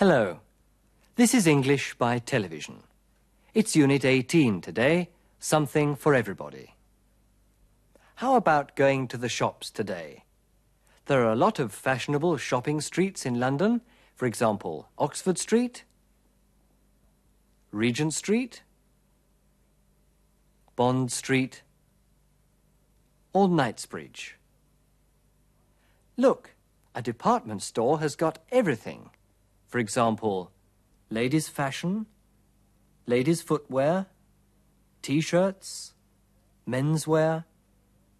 Hello. This is English by television. It's Unit 18 today, something for everybody. How about going to the shops today? There are a lot of fashionable shopping streets in London. For example, Oxford Street, Regent Street, Bond Street, or Knightsbridge. Look, a department store has got everything. For example, ladies' fashion, ladies' footwear, t-shirts, menswear,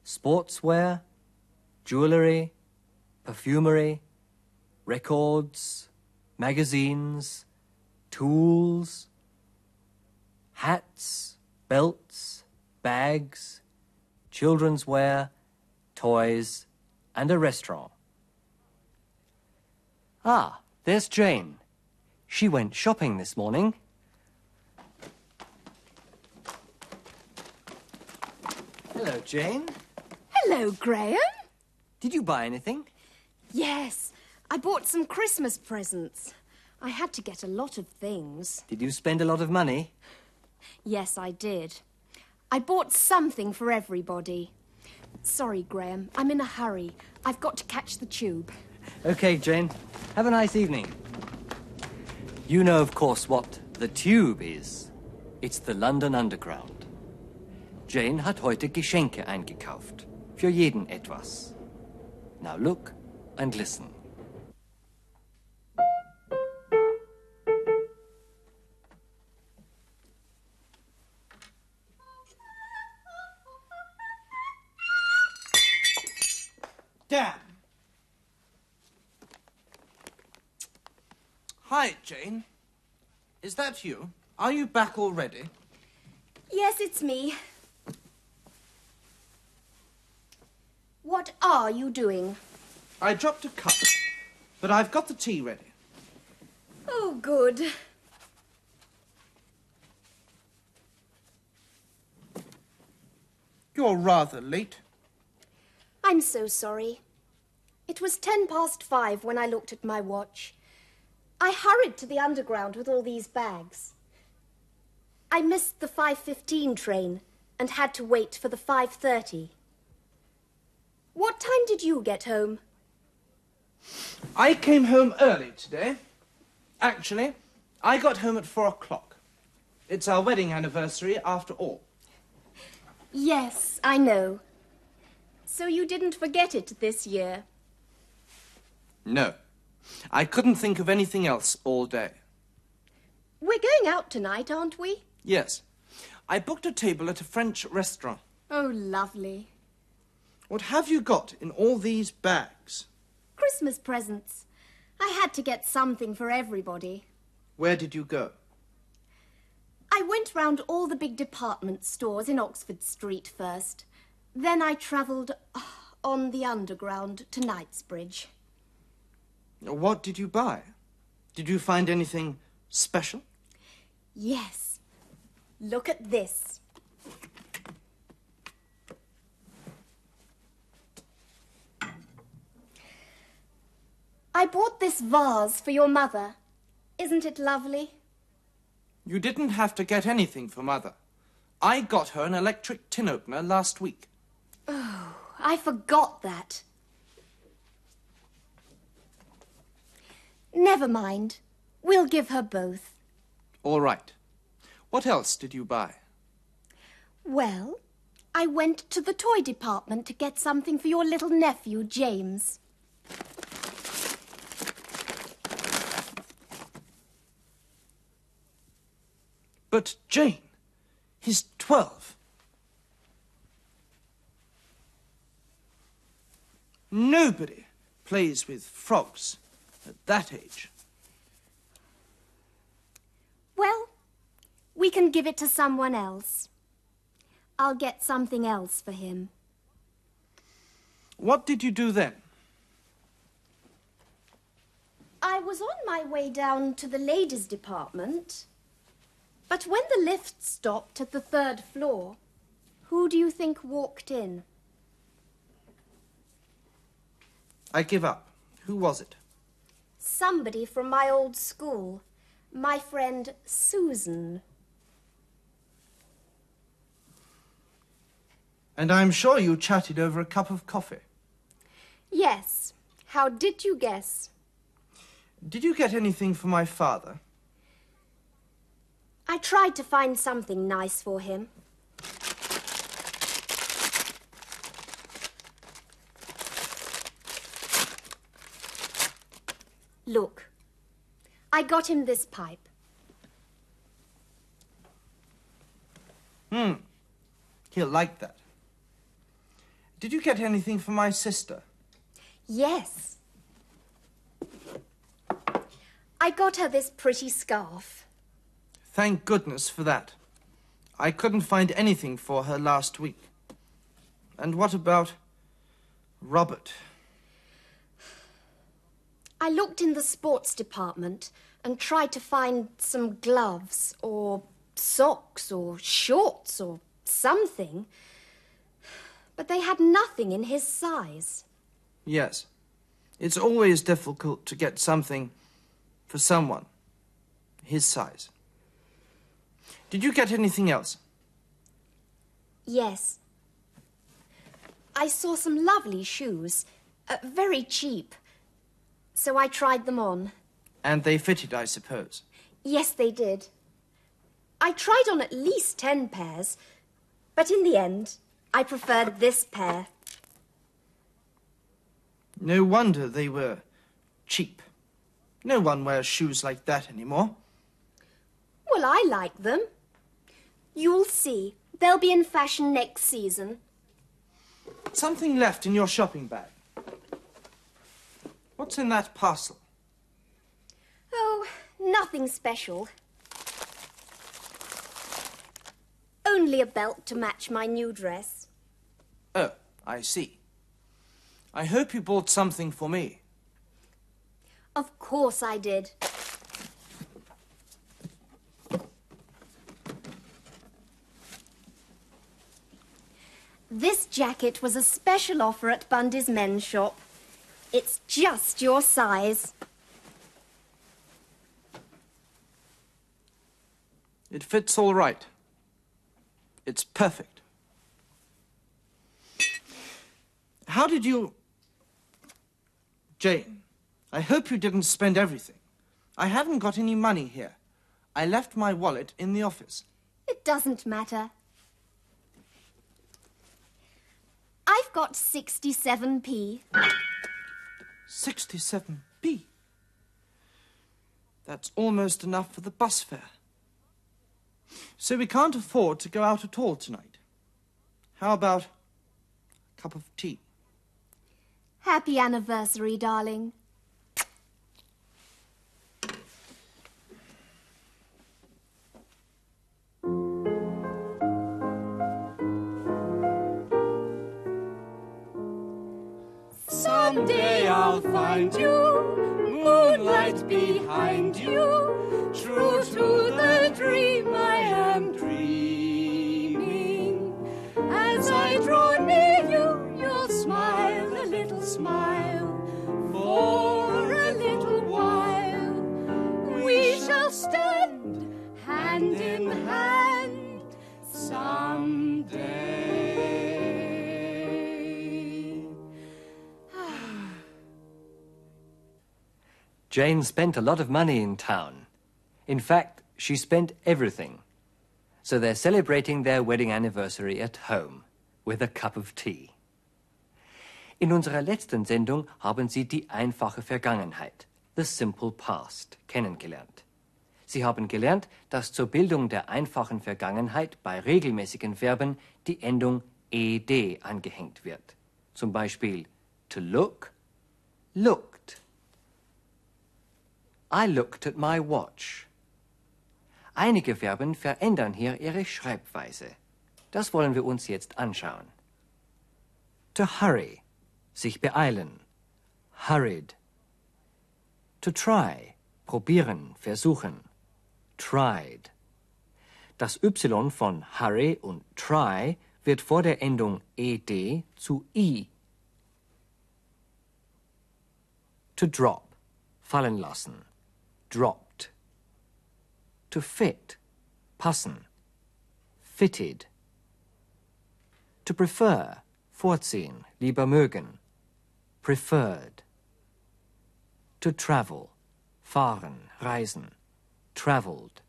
sportswear, jewellery, perfumery, records, magazines, tools, hats, belts, bags, children's wear, toys, and a restaurant. Ah, there's Jane. She went shopping this morning. Hello, Jane. Hello, Graham. Did you buy anything? Yes, I bought some Christmas presents. I had to get a lot of things. Did you spend a lot of money? Yes, I did. I bought something for everybody. Sorry, Graham, I'm in a hurry. I've got to catch the tube. Okay, Jane. Have a nice evening. You know, of course, what the Tube is. It's the London Underground. Jane hat heute Geschenke eingekauft. Für jeden etwas. Now look and listen. Hi, Jane. Is that you? Are you back already? Yes, it's me. What are you doing? I dropped a cup, but I've got the tea ready. Oh, good. You're rather late. I'm so sorry. It was ten past five when I looked at my watch. I hurried to the underground with all these bags. I missed the 5.15 train and had to wait for the 5.30. What time did you get home? I came home early today. Actually, I got home at four o'clock. It's our wedding anniversary after all. Yes, I know. So you didn't forget it this year? No. I couldn't think of anything else all day. We're going out tonight, aren't we? Yes. I booked a table at a French restaurant. Oh, lovely. What have you got in all these bags? Christmas presents. I had to get something for everybody. Where did you go? I went round all the big department stores in Oxford Street first. Then I travelled uh, on the Underground to Knightsbridge. What did you buy? Did you find anything special? Yes. Look at this. I bought this vase for your mother. Isn't it lovely? You didn't have to get anything for Mother. I got her an electric tin opener last week. Oh, I forgot that. Never mind. We'll give her both. All right. What else did you buy? Well, I went to the toy department to get something for your little nephew, James. But Jane, he's twelve. Nobody plays with frogs at that age. Well, we can give it to someone else. I'll get something else for him. What did you do then? I was on my way down to the ladies' department. But when the lift stopped at the third floor, who do you think walked in? I give up. Who was it? Somebody from my old school. My friend Susan. And I'm sure you chatted over a cup of coffee. Yes. How did you guess? Did you get anything for my father? I tried to find something nice for him. Look, I got him this pipe. Hmm. He'll like that. Did you get anything for my sister? Yes. I got her this pretty scarf. Thank goodness for that. I couldn't find anything for her last week. And what about Robert? I looked in the sports department and tried to find some gloves or socks or shorts or something. But they had nothing in his size. Yes. It's always difficult to get something for someone his size. Did you get anything else? Yes. I saw some lovely shoes, uh, very cheap. So I tried them on. And they fitted, I suppose. Yes, they did. I tried on at least ten pairs, but in the end, I preferred this pair. No wonder they were cheap. No one wears shoes like that anymore. Well, I like them. You'll see. They'll be in fashion next season. Something left in your shopping bag. What's in that parcel? Oh, nothing special. Only a belt to match my new dress. Oh, I see. I hope you bought something for me. Of course I did. This jacket was a special offer at Bundy's men's shop. It's just your size. It fits all right. It's perfect. How did you. Jane, I hope you didn't spend everything. I haven't got any money here. I left my wallet in the office. It doesn't matter. I've got 67p. 67p. That's almost enough for the bus fare. So we can't afford to go out at all tonight. How about a cup of tea? Happy anniversary, darling. Someday I'll find you, moonlight behind you, true to Jane spent a lot of money in town. In fact, she spent everything. So they're celebrating their wedding anniversary at home with a cup of tea. In unserer letzten Sendung haben Sie die einfache Vergangenheit, the simple past, kennengelernt. Sie haben gelernt, dass zur Bildung der einfachen Vergangenheit bei regelmäßigen Verben die Endung ed angehängt wird. Zum Beispiel to look, looked. I looked at my watch. Einige Verben verändern hier ihre Schreibweise. Das wollen wir uns jetzt anschauen. To hurry, sich beeilen. Hurried. To try, probieren, versuchen. Tried. Das Y von hurry und try wird vor der Endung ed zu i. To drop, fallen lassen, dropped. To fit, passen, fitted. To prefer, vorziehen, lieber mögen, preferred. To travel, fahren, reisen, traveled.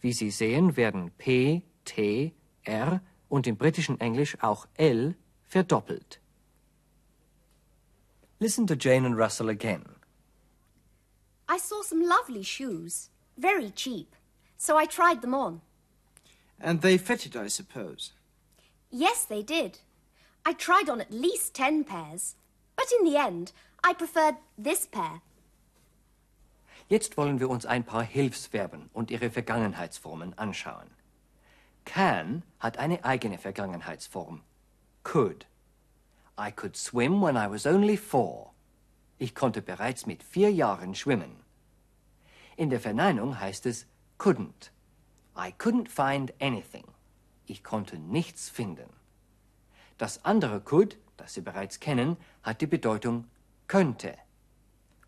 Wie Sie sehen, werden P, T, R und im britischen Englisch auch L verdoppelt. Listen to Jane and Russell again. I saw some lovely shoes, very cheap, so I tried them on. And they fitted, I suppose. Yes, they did. I tried on at least ten pairs, but in the end, I preferred this pair. Jetzt wollen wir uns ein paar Hilfsverben und ihre Vergangenheitsformen anschauen. Can hat eine eigene Vergangenheitsform. Could. I could swim when I was only four. Ich konnte bereits mit vier Jahren schwimmen. In der Verneinung heißt es couldn't. I couldn't find anything. Ich konnte nichts finden. Das andere could, das Sie bereits kennen, hat die Bedeutung könnte.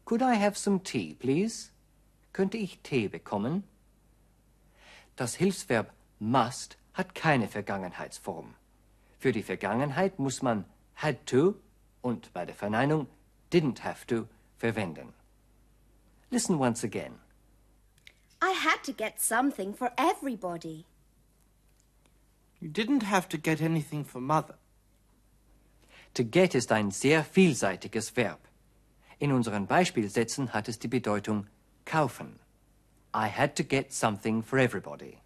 Could I have some tea, please? Könnte ich Tee bekommen? Das Hilfsverb must hat keine Vergangenheitsform. Für die Vergangenheit muss man had to und bei der Verneinung didn't have to verwenden. Listen once again. I had to get something for everybody. You didn't have to get anything for mother. To get ist ein sehr vielseitiges Verb. In unseren Beispielsätzen hat es die Bedeutung kaufen. I had to get something for everybody.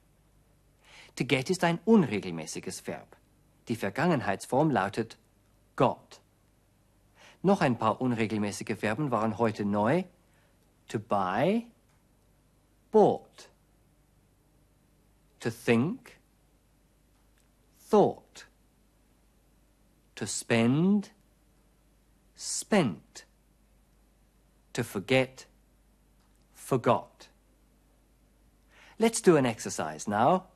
To get ist ein unregelmäßiges Verb. Die Vergangenheitsform lautet got. Noch ein paar unregelmäßige Verben waren heute neu. To buy, bought. To think, thought. To spend, spent. To forget, forgot. Let's do an exercise now.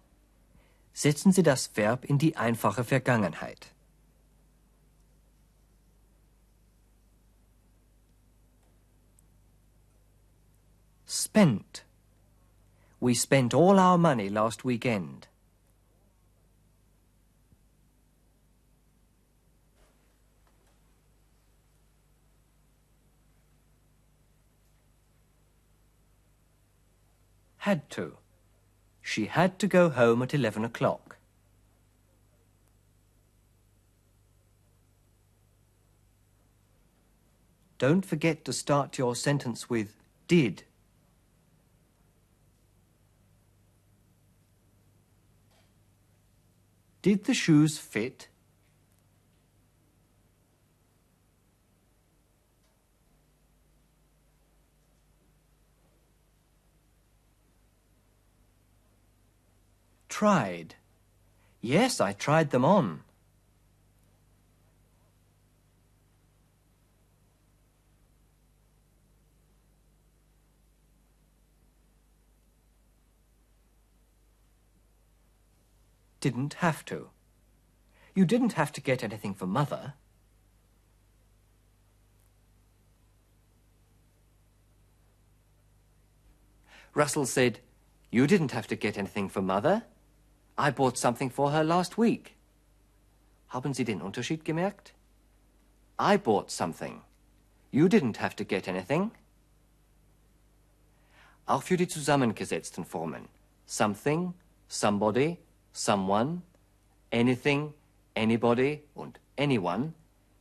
Setzen Sie das Verb in die einfache Vergangenheit. Spent. We spent all our money last weekend. Had to. She had to go home at 11 o'clock. Don't forget to start your sentence with did. Did the shoes fit? Tried. Yes, I tried them on. Didn't have to. You didn't have to get anything for mother. Russell said, You didn't have to get anything for mother. I bought something for her last week. Haben Sie den Unterschied gemerkt? I bought something. You didn't have to get anything. Auch für die zusammengesetzten Formen something, somebody, someone, anything, anybody und anyone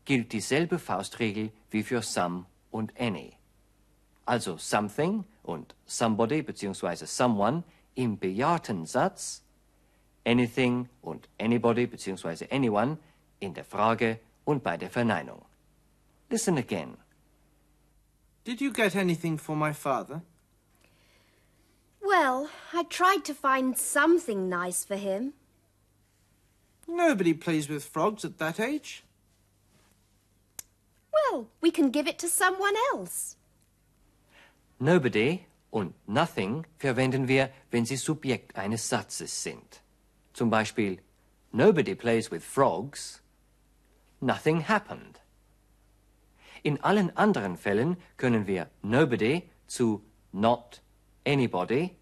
gilt dieselbe Faustregel wie für some und any. Also something und somebody bzw. someone im bejahten Satz, anything und anybody bzw. anyone in der Frage und bei der Verneinung. Listen again. Did you get anything for my father? Well, I tried to find something nice for him. Nobody plays with frogs at that age. Well, we can give it to someone else. Nobody und nothing verwenden wir, wenn sie Subjekt eines Satzes sind. Zum Beispiel, nobody plays with frogs. Nothing happened. In allen anderen Fällen können wir nobody zu not anybody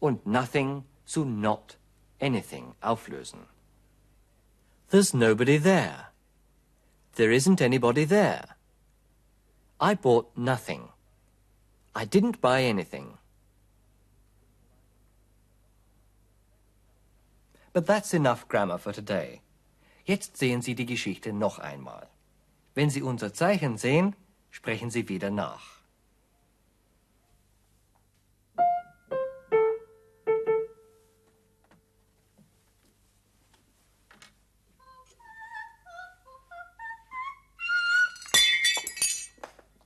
und nothing zu not anything auflösen. There's nobody there. There isn't anybody there. I bought nothing. I didn't buy anything. But that's enough grammar for today. Jetzt sehen Sie die Geschichte noch einmal. Wenn Sie unser Zeichen sehen, sprechen Sie wieder nach.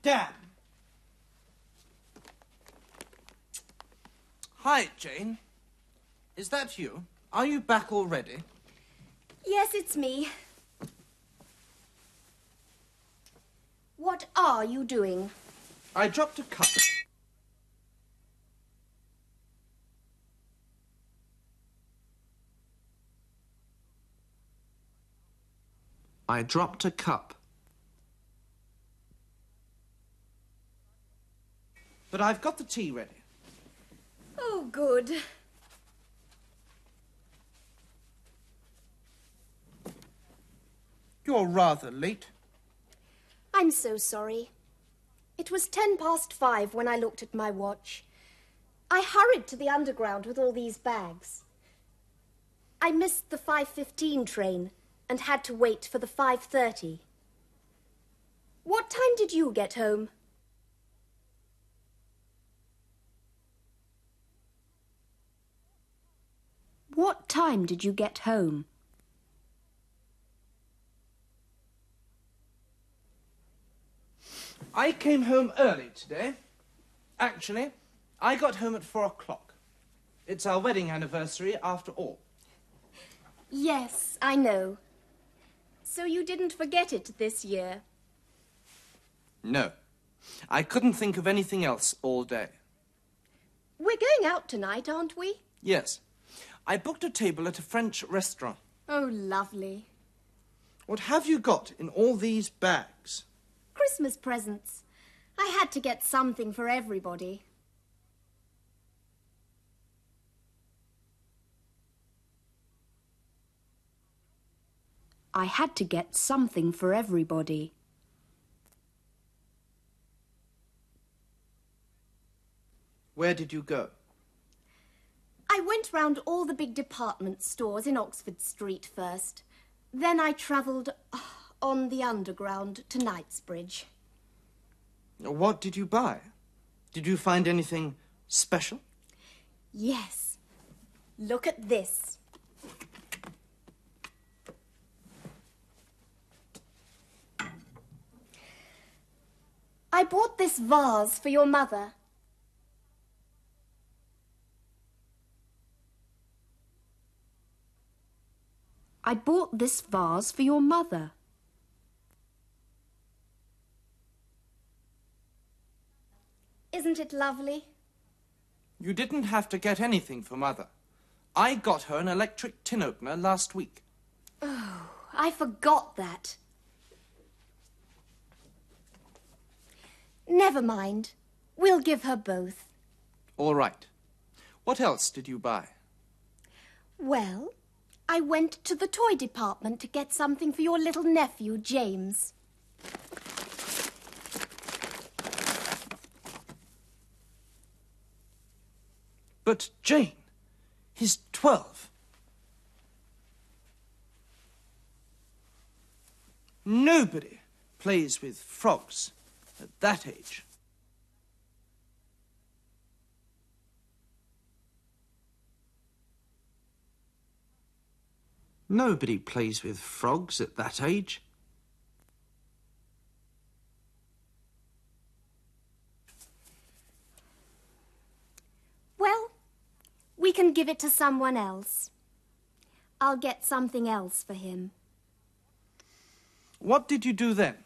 Dan. Hi, Jane. Is that you? Are you back already? Yes, it's me. What are you doing? I dropped a cup. I dropped a cup. But I've got the tea ready. Oh, good. You're rather late. I'm so sorry. It was ten past five when I looked at my watch. I hurried to the underground with all these bags. I missed the 5.15 train and had to wait for the 5.30. What time did you get home? What time did you get home? I came home early today. Actually, I got home at four o'clock. It's our wedding anniversary after all. Yes, I know. So you didn't forget it this year? No. I couldn't think of anything else all day. We're going out tonight, aren't we? Yes. I booked a table at a French restaurant. Oh, lovely. What have you got in all these bags? Christmas presents. I had to get something for everybody. I had to get something for everybody. Where did you go? I went round all the big department stores in Oxford Street first. Then I travelled ah, on the Underground to Knightsbridge. What did you buy? Did you find anything special? Yes. Look at this. I bought this vase for your mother. I bought this vase for your mother. Isn't it lovely? You didn't have to get anything for Mother. I got her an electric tin opener last week. Oh, I forgot that. Never mind. We'll give her both. All right. What else did you buy? Well, I went to the toy department to get something for your little nephew, James. But Jane, he's twelve. Nobody plays with frogs at that age. Nobody plays with frogs at that age. Well, we can give it to someone else. I'll get something else for him. What did you do then?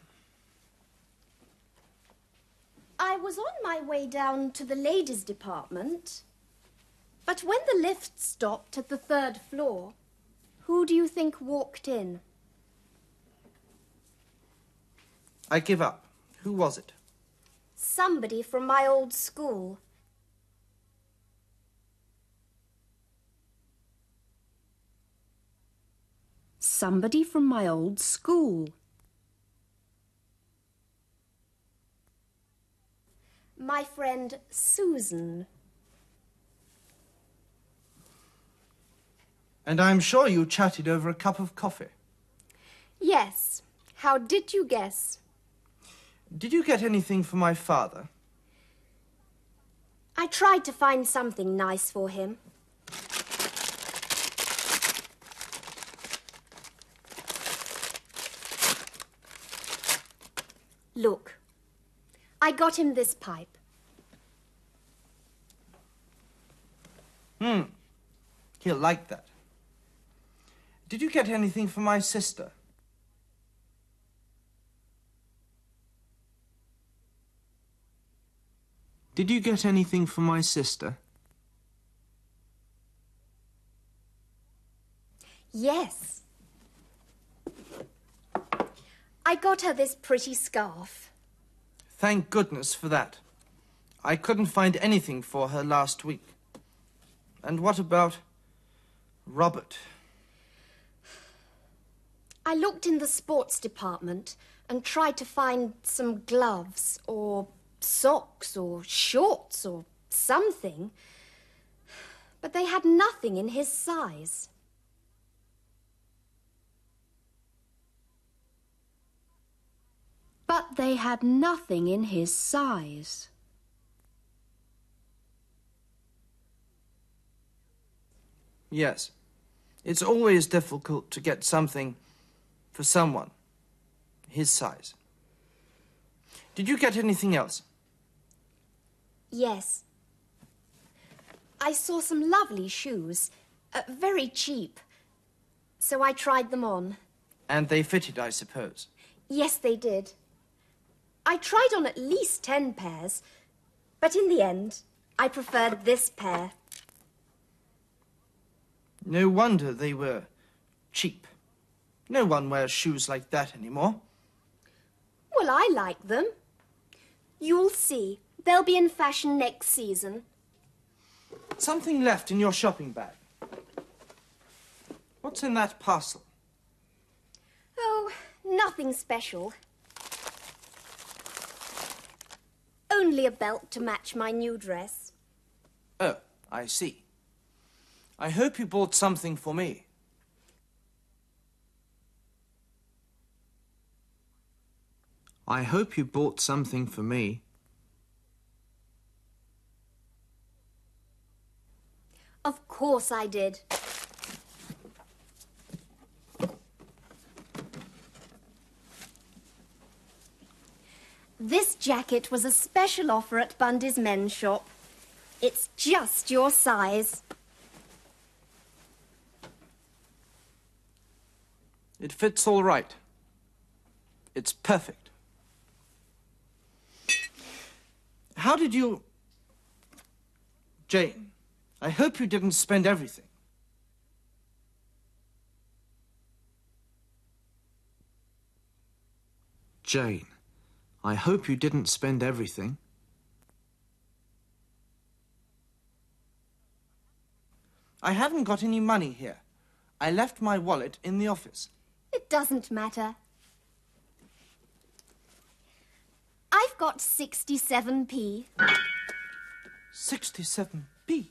I was on my way down to the ladies' department. But when the lift stopped at the third floor, who do you think walked in? I give up. Who was it? Somebody from my old school. Somebody from my old school. My friend Susan. And I'm sure you chatted over a cup of coffee. Yes. How did you guess? Did you get anything for my father? I tried to find something nice for him. Look, I got him this pipe. Hmm. He'll like that. Did you get anything for my sister? Did you get anything for my sister? Yes. I got her this pretty scarf. Thank goodness for that. I couldn't find anything for her last week. And what about Robert? I looked in the sports department and tried to find some gloves or socks or shorts or something. But they had nothing in his size. But they had nothing in his size. Yes. It's always difficult to get something for someone his size. Did you get anything else? Yes. I saw some lovely shoes, uh, very cheap. So I tried them on. And they fitted, I suppose. Yes, they did. I tried on at least ten pairs, but in the end, I preferred this pair. No wonder they were cheap. No one wears shoes like that anymore. Well, I like them. You'll see. They'll be in fashion next season. Something left in your shopping bag. What's in that parcel? Oh, nothing special. Only a belt to match my new dress. Oh, I see. I hope you bought something for me. I hope you bought something for me. Of course I did. This jacket was a special offer at Bundy's men's shop. It's just your size. It fits all right. It's perfect. How did you... Jane, I hope you didn't spend everything. Jane, I hope you didn't spend everything. I haven't got any money here. I left my wallet in the office. It doesn't matter. I've got 67p. 67p.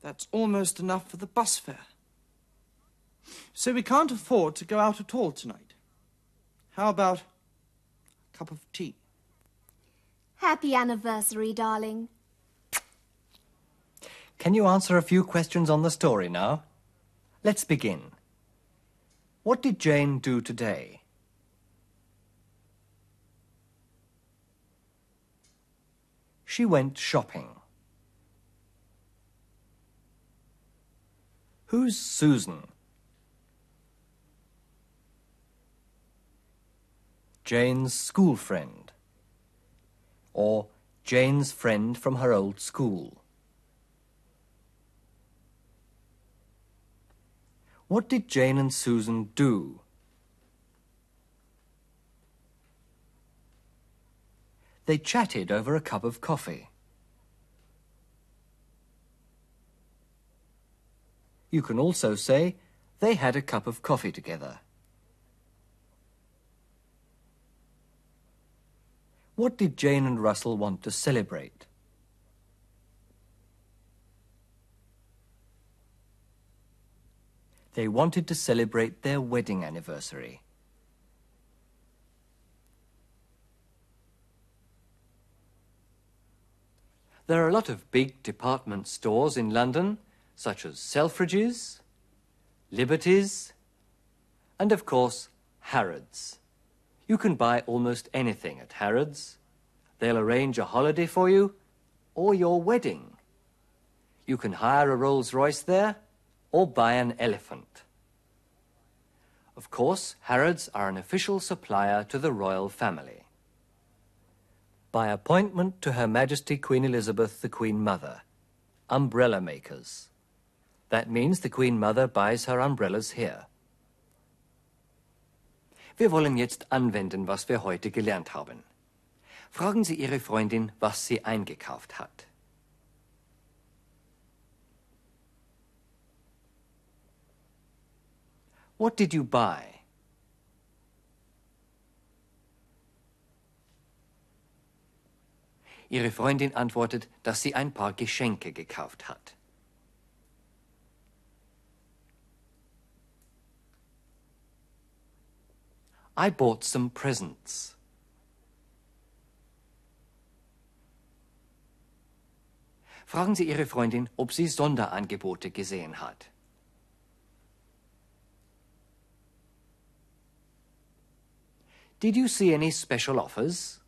That's almost enough for the bus fare. So we can't afford to go out at all tonight. How about a cup of tea? Happy anniversary, darling. Can you answer a few questions on the story now? Let's begin. What did Jane do today? She went shopping. Who's Susan? Jane's school friend. Or Jane's friend from her old school. What did Jane and Susan do? They chatted over a cup of coffee. You can also say, they had a cup of coffee together. What did Jane and Russell want to celebrate? They wanted to celebrate their wedding anniversary. There are a lot of big department stores in London, such as Selfridges, Liberty's, and of course, Harrods. You can buy almost anything at Harrods. They'll arrange a holiday for you or your wedding. You can hire a Rolls Royce there or buy an elephant. Of course, Harrods are an official supplier to the royal family. By appointment to Her Majesty Queen Elizabeth the Queen Mother, umbrella makers. That means the Queen Mother buys her umbrellas here. Wir wollen jetzt anwenden, was wir heute gelernt haben. Fragen Sie Ihre Freundin, was sie eingekauft hat. What did you buy? Ihre Freundin antwortet, dass sie ein paar Geschenke gekauft hat. I bought some presents. Fragen Sie Ihre Freundin, ob sie Sonderangebote gesehen hat. Did you see any special offers?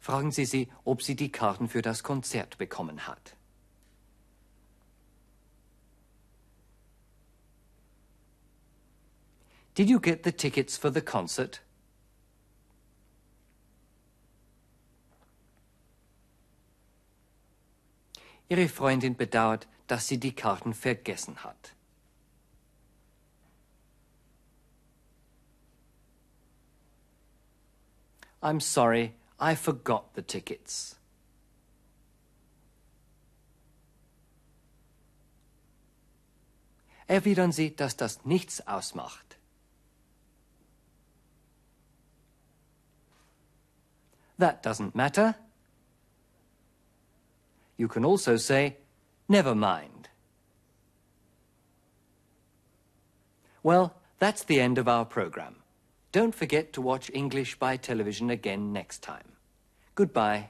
Fragen Sie sie, ob sie die Karten für das Konzert bekommen hat. Did you get the tickets for the concert? Ihre Freundin bedauert, dass sie die Karten vergessen hat. I'm sorry, I forgot the tickets. Erwidern Sie, dass das nichts ausmacht. That doesn't matter. You can also say, never mind. Well, that's the end of our program. Don't forget to watch English by television again next time. Goodbye.